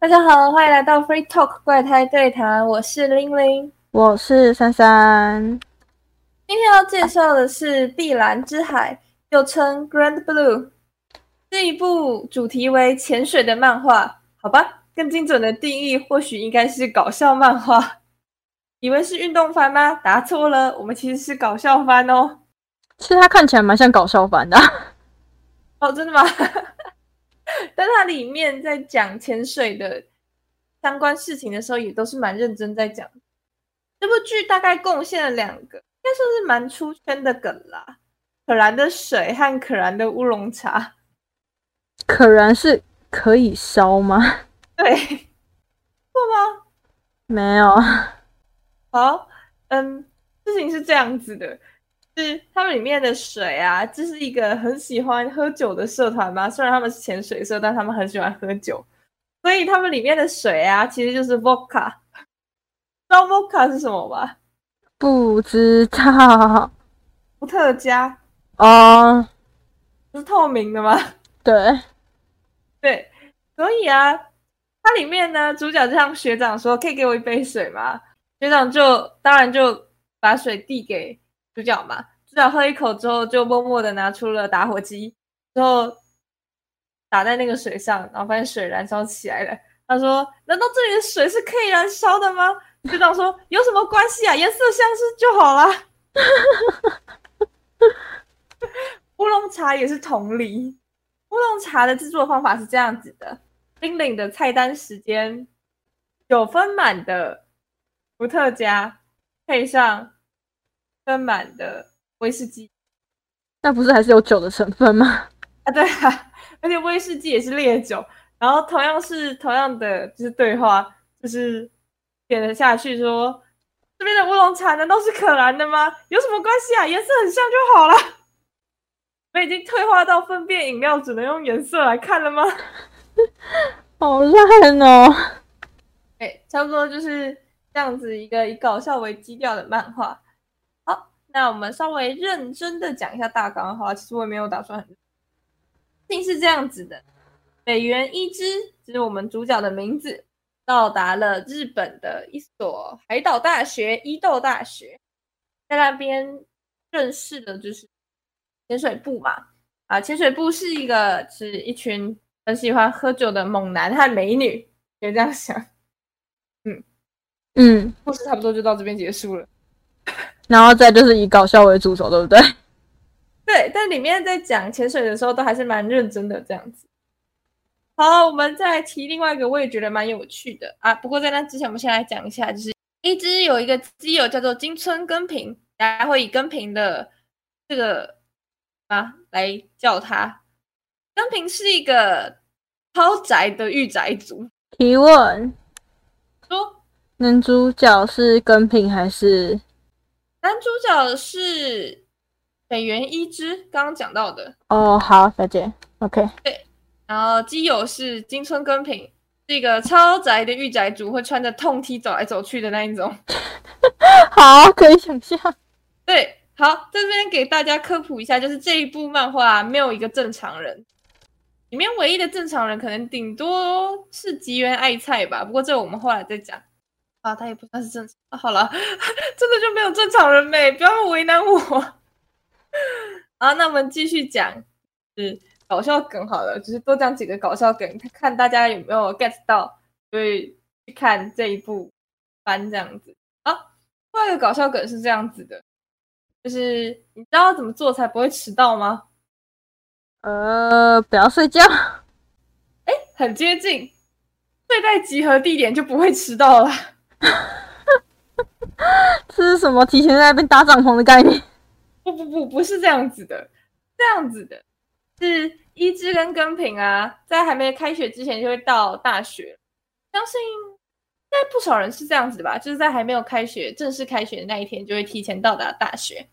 大家好，欢迎来到 Free Talk 怪胎对谈，我是玲玲，我是珊珊。今天要介绍的是《碧蓝之海》，又称 Grand Blue，是一部主题为潜水的漫画。好吧，更精准的定义或许应该是搞笑漫画。以为是运动番吗？答错了，我们其实是搞笑番哦。其实它看起来蛮像搞笑番的。哦，真的吗？但它里面在讲潜水的相关事情的时候，也都是蛮认真在讲。这部剧大概贡献了两个，应该算是蛮出圈的梗啦：可燃的水和可燃的乌龙茶。可燃是可以烧吗？对，错吗？没有。好，嗯，事情是这样子的。是他们里面的水啊，这是一个很喜欢喝酒的社团嘛。虽然他们是潜水社，但他们很喜欢喝酒，所以他们里面的水啊，其实就是 vodka。知道 vodka 是什么吗？不知道。伏特加哦，是透明的吗？对，对，所以啊，它里面呢，主角就像学长说：“可以给我一杯水吗？”学长就当然就把水递给。主角嘛，主角喝一口之后，就默默的拿出了打火机，之后打在那个水上，然后发现水燃烧起来了。他说：“难道这里的水是可以燃烧的吗？”学长说：“有什么关系啊？颜色相似就好了。”乌龙茶也是同理。乌龙茶的制作方法是这样子的：冰冷的菜单时间，九分满的伏特加配上。分满的威士忌，那不是还是有酒的成分吗？啊，对啊，而且威士忌也是烈酒。然后同样是同样的，就是对话，就是点了下去说：“这边的乌龙茶难道是可燃的吗？有什么关系啊？颜色很像就好了。”我已经退化到分辨饮料只能用颜色来看了吗？好烂哦！哎，差不多就是这样子一个以搞笑为基调的漫画。那我们稍微认真的讲一下大纲的话，其实我也没有打算很。事情是这样子的：北原一之，就是我们主角的名字，到达了日本的一所海岛大学——伊豆大学，在那边认识的就是潜水部嘛。啊，潜水部是一个是一群很喜欢喝酒的猛男和美女，可以这样想。嗯嗯，故事差不多就到这边结束了。然后再就是以搞笑为主轴，对不对？对，但里面在讲潜水的时候都还是蛮认真的这样子。好，我们再提另外一个，我也觉得蛮有趣的啊。不过在那之前，我们先来讲一下，就是一只有一个基友叫做金村根平，大家会以根平的这个啊来叫他。根平是一个超宅的御宅族。提问：说男主角是根平还是？男主角是北原一之，刚刚讲到的哦。好，再见。OK。对，然后基友是金村根平，是一个超宅的御宅族，会穿着痛 T 走来走去的那一种。好，可以想象。对，好，在这边给大家科普一下，就是这一部漫画没有一个正常人，里面唯一的正常人可能顶多是吉原爱菜吧。不过这我们后来再讲。啊，他也不算是正常。好了，真的就没有正常人没？不要为难我。啊，那我们继续讲，是搞笑梗好了，就是多讲几个搞笑梗，看大家有没有 get 到，所以去看这一部番这样子。啊，另外一个搞笑梗是这样子的，就是你知道怎么做才不会迟到吗？呃，不要睡觉。哎，很接近，睡在集合地点就不会迟到了。这是什么？提前在那边搭帐篷的概念？不不不，不是这样子的，这样子的，是一枝跟根平啊，在还没开学之前就会到大学。相信应该不少人是这样子的吧？就是在还没有开学、正式开学的那一天，就会提前到达大学。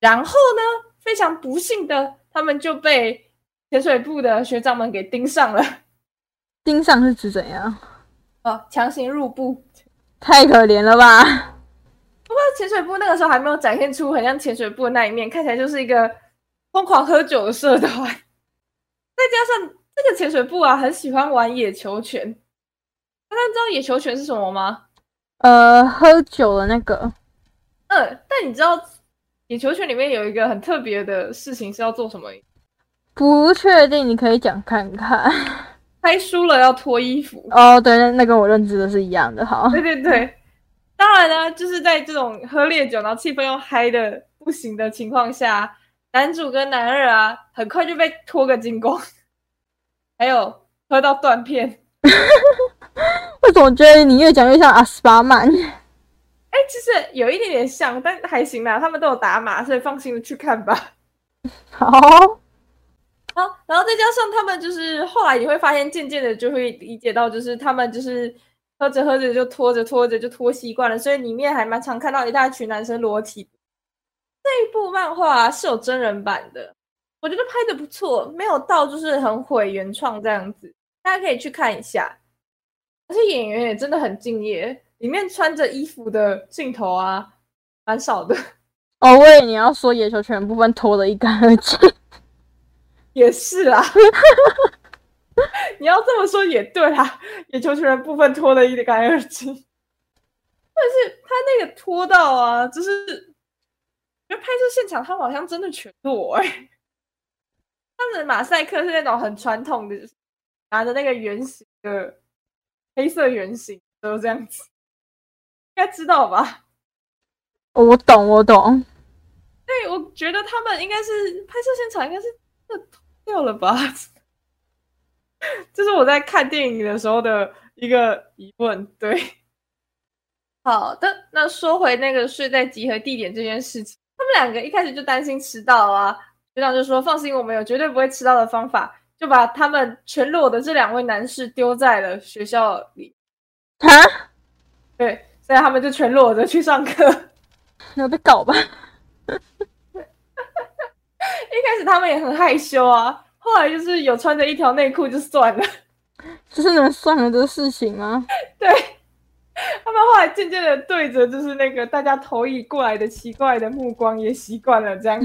然后呢，非常不幸的，他们就被潜水部的学长们给盯上了。盯上是指怎样？哦，强行入部。太可怜了吧！不过潜水部那个时候还没有展现出很像潜水部的那一面，看起来就是一个疯狂喝酒的社团。再加上这个潜水部啊，很喜欢玩野球拳，大家知道野球拳是什么吗？呃，喝酒的那个，嗯，但你知道野球拳里面有一个很特别的事情是要做什么？不确定，你可以讲看看。拍输了要脱衣服。哦，对，那那跟我认知的是一样的。好，对对对，当然呢，就是在这种喝烈酒，然后气氛又嗨的不行的情况下，男主跟男二啊，很快就被脱个精光，还有喝到断片。为什么觉得你越讲越像阿斯巴曼？哎，其实有一点点像，但还行啦，他们都有打码，所以放心的去看吧。好，好，然后再加上他们就是后来你会发现，渐渐的就会理解到，就是他们就是喝着喝着就拖着拖着就拖习惯了，所以里面还蛮常看到一大群男生裸体。这一部漫画是有真人版的，我觉得拍的不错，没有到就是很毁原创这样子，大家可以去看一下。而且演员也真的很敬业，里面穿着衣服的镜头啊，蛮少的。哦，我以为你要说野球全部分脱的一干二净，也是啦。你要这么说也对啦，野球全部分脱得一干二净。但是他那个拖到啊，就是，觉得拍摄现场他好像真的全裸哎。他们的马赛克是那种很传统的，拿着那个圆形的。黑色圆形都这样子，应该知道吧？我懂，我懂。对，我觉得他们应该是拍摄现场，应该是脱掉了吧？这是我在看电影的时候的一个疑问。对，好的，那说回那个睡在集合地点这件事情，他们两个一开始就担心迟到啊，学长就说：“放心，我们有绝对不会迟到的方法。”就把他们全裸的这两位男士丢在了学校里啊！对，所以他们就全裸着去上课，那被搞吧？一开始他们也很害羞啊，后来就是有穿着一条内裤就算了，就是能算了的事情吗？对，他们后来渐渐的对着就是那个大家投以过来的奇怪的目光也习惯了这样。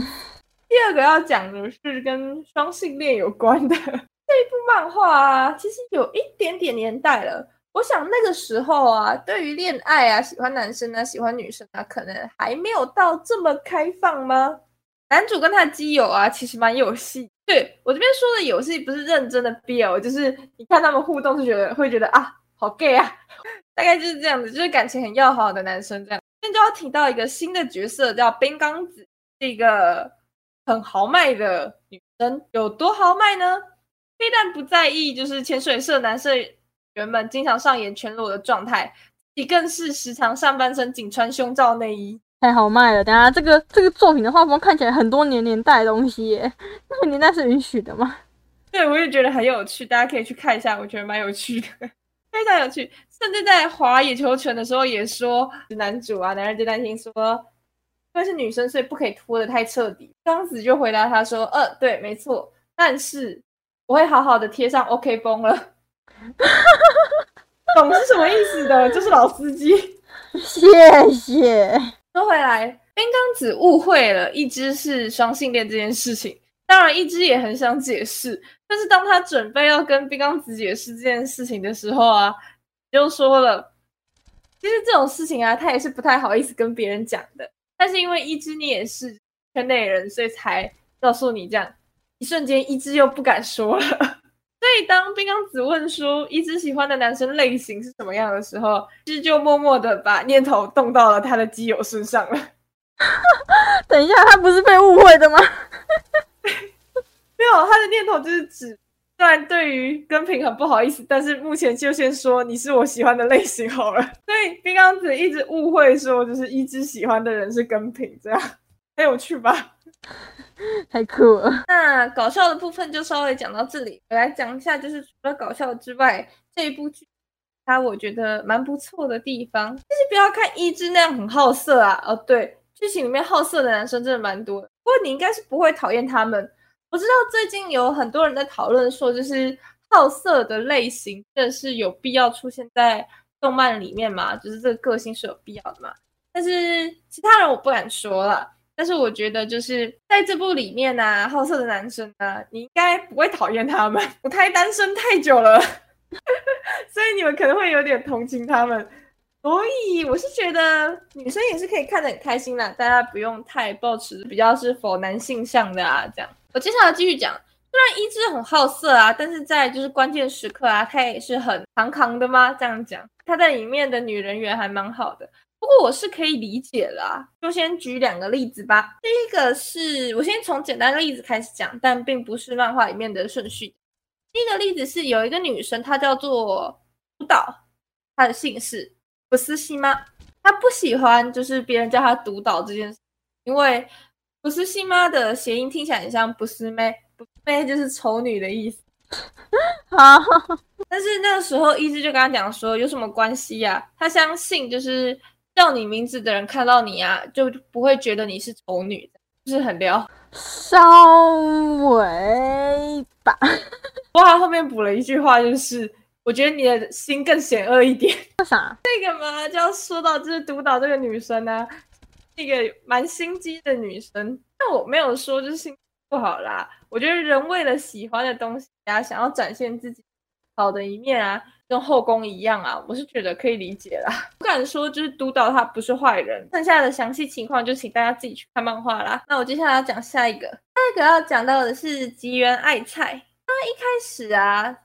第二个要讲的是跟双性恋有关的这一部漫画啊，其实有一点点年代了。我想那个时候啊，对于恋爱啊，喜欢男生啊，喜欢女生啊，可能还没有到这么开放吗？男主跟他基友啊，其实蛮有戏。对我这边说的有戏，不是认真的 BL，就是你看他们互动，就觉得会觉得啊，好 gay 啊，大概就是这样子，就是感情很要好的男生这样。今天就要提到一个新的角色，叫冰刚子，是一个。很豪迈的女生有多豪迈呢？非但不在意，就是潜水社男社员们经常上演全裸的状态，你更是时常上半身仅穿胸罩内衣，太好卖了。等下这个这个作品的画风看起来很多年年代的东西耶，那个年代是允许的吗？对，我也觉得很有趣，大家可以去看一下，我觉得蛮有趣的，非常有趣。甚至在滑野球拳的时候也说，男主啊，男人就担心说。因为是女生，所以不可以拖得太彻底。刚子就回答他说：“呃，对，没错，但是我会好好的贴上 OK 绷了。”懂是什么意思的？就是老司机。谢谢。说回来，冰刚子误会了一只是双性恋这件事情。当然，一只也很想解释，但是当他准备要跟冰刚子解释这件事情的时候啊，就说了，其实这种事情啊，他也是不太好意思跟别人讲的。但是因为一只你也是圈内人，所以才告诉你这样。一瞬间，一只又不敢说了。所以当冰刚子问说一只喜欢的男生类型是什么样的时候，其实就默默的把念头动到了他的基友身上了。等一下，他不是被误会的吗？没有，他的念头就是指。虽然对于跟平很不好意思，但是目前就先说你是我喜欢的类型好了。所以冰刚子一直误会说，就是一只喜欢的人是跟平，这样很有趣吧？太酷了。那搞笑的部分就稍微讲到这里，我来讲一下，就是除了搞笑之外，这一部剧它我觉得蛮不错的地方，就是不要看一只那样很好色啊。哦，对，剧情里面好色的男生真的蛮多，不过你应该是不会讨厌他们。我知道最近有很多人在讨论说，就是好色的类型，这是有必要出现在动漫里面吗？就是这个个性是有必要的嘛？但是其他人我不敢说了。但是我觉得就是在这部里面呢，好色的男生呢，你应该不会讨厌他们。我太单身太久了，所以你们可能会有点同情他们。所以我是觉得女生也是可以看得很开心啦，大家不用太抱持比较是否男性向的啊。这样，我接下来继续讲。虽然一只很好色啊，但是在就是关键时刻啊，他也是很扛扛的吗？这样讲，他在里面的女人缘还蛮好的。不过我是可以理解啦，就先举两个例子吧。第一个是我先从简单的例子开始讲，但并不是漫画里面的顺序。第一个例子是有一个女生，她叫做督导，她的姓氏不是西吗？她不喜欢就是别人叫她督导这件事，因为不是西妈的谐音听起来很像不是妹，不妹就是丑女的意思。好，但是那个时候一直就跟她讲说有什么关系呀？她相信就是。叫你名字的人看到你啊，就不会觉得你是丑女，就是很撩。稍微吧。哇，后面补了一句话，就是我觉得你的心更险恶一点。为啥？这个嘛，就要说到就是督导这个女生呢，一个蛮心机的女生。但我没有说就是心不好啦。我觉得人为了喜欢的东西啊，想要展现自己好的一面啊。跟后宫一样啊，我是觉得可以理解啦。不敢说就是督导他不是坏人，剩下的详细情况就请大家自己去看漫画啦。那我接下来要讲下一个，下一个要讲到的是吉原爱菜。他一开始啊，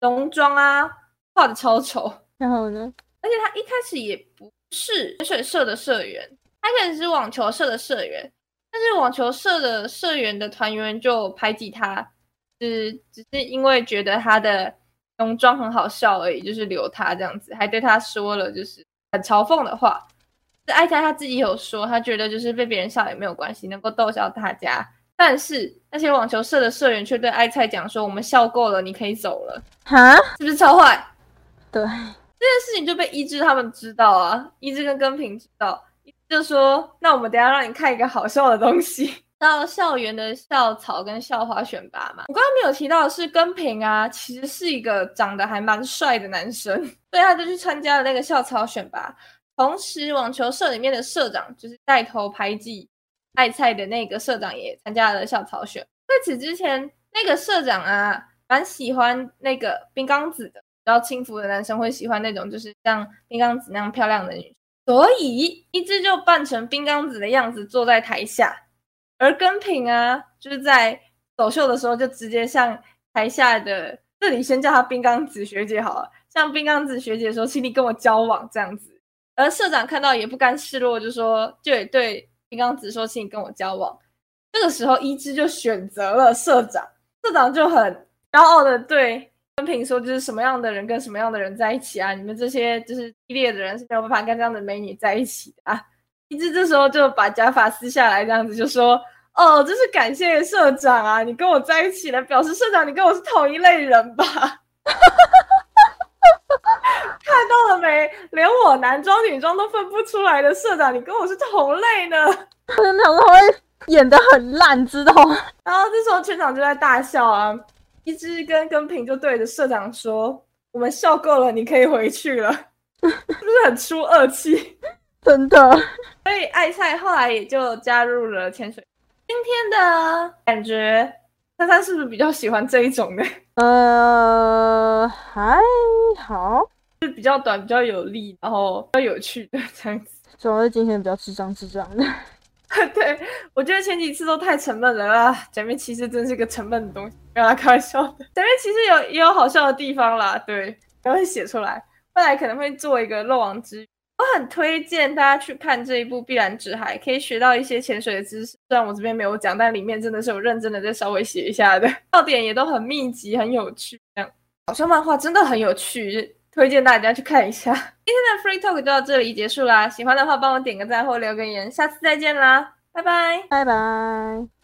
浓妆啊画的超丑，然后呢，而且他一开始也不是水水社的社员，他开始是网球社的社员，但是网球社的社员的团员就排挤他，只只是因为觉得他的。浓妆很好笑而已，就是留他这样子，还对他说了就是很嘲讽的话。这爱菜他自己有说，他觉得就是被别人笑也没有关系，能够逗笑大家。但是那些网球社的社员却对艾菜讲说：“我们笑够了，你可以走了。”哈，是不是超坏？对，这件事情就被一枝他们知道啊，一枝跟根平知道，就说：“那我们等下让你看一个好笑的东西。”到校园的校草跟校花选拔嘛，我刚刚没有提到的是根平啊，其实是一个长得还蛮帅的男生，所以他就去参加了那个校草选拔。同时，网球社里面的社长就是带头排挤爱菜的那个社长也参加了校草选。在此之前，那个社长啊，蛮喜欢那个冰刚子的，然后轻浮的男生会喜欢那种就是像冰刚子那样漂亮的女生，所以一直就扮成冰刚子的样子坐在台下。而根平啊，就是在走秀的时候，就直接向台下的这里先叫她冰刚子学姐好了，向冰刚子学姐说，请你跟我交往这样子。而社长看到也不甘示弱，就说就也对冰刚子说，请你跟我交往。这个时候，一枝就选择了社长，社长就很骄傲的对根平说，就是什么样的人跟什么样的人在一起啊？你们这些就是低劣的人是没有办法跟这样的美女在一起的啊！一只这时候就把假发撕下来，这样子就说：“哦，真是感谢社长啊，你跟我在一起了，表示社长你跟我是同一类人吧？” 看到了没？连我男装女装都分不出来的社长，你跟我是同类呢？真的，他会演的很烂，知道吗？然后这时候全场就在大笑啊！一只跟跟平就对着社长说：“我们笑够了，你可以回去了。” 是不是很出恶气？真的，所以爱赛后来也就加入了潜水。今天的感觉，珊珊是不是比较喜欢这一种呢？呃，还好，是比较短、比较有力，然后比较有趣的这样子。主要是今天比较智障、智障的。对，我觉得前几次都太沉闷了啊！假面骑士真是个沉闷的东西，不要来开玩笑的。假面骑士有也有好笑的地方啦，对，然后写出来，未来可能会做一个漏网之。我很推荐大家去看这一部《碧蓝之海》，可以学到一些潜水的知识。虽然我这边没有讲，但里面真的是有认真的在稍微写一下的，笑点也都很密集，很有趣。这样搞笑漫画真的很有趣，推荐大家去看一下。今天的 Free Talk 就到这里结束啦，喜欢的话帮我点个赞或留个言，下次再见啦，拜拜，拜拜。